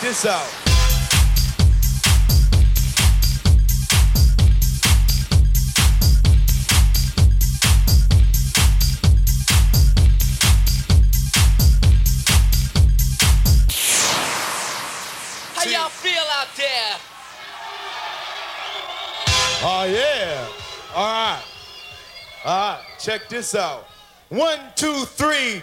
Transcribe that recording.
This out. How y'all feel out there? Oh yeah. All right. All right. Check this out. One, two, three.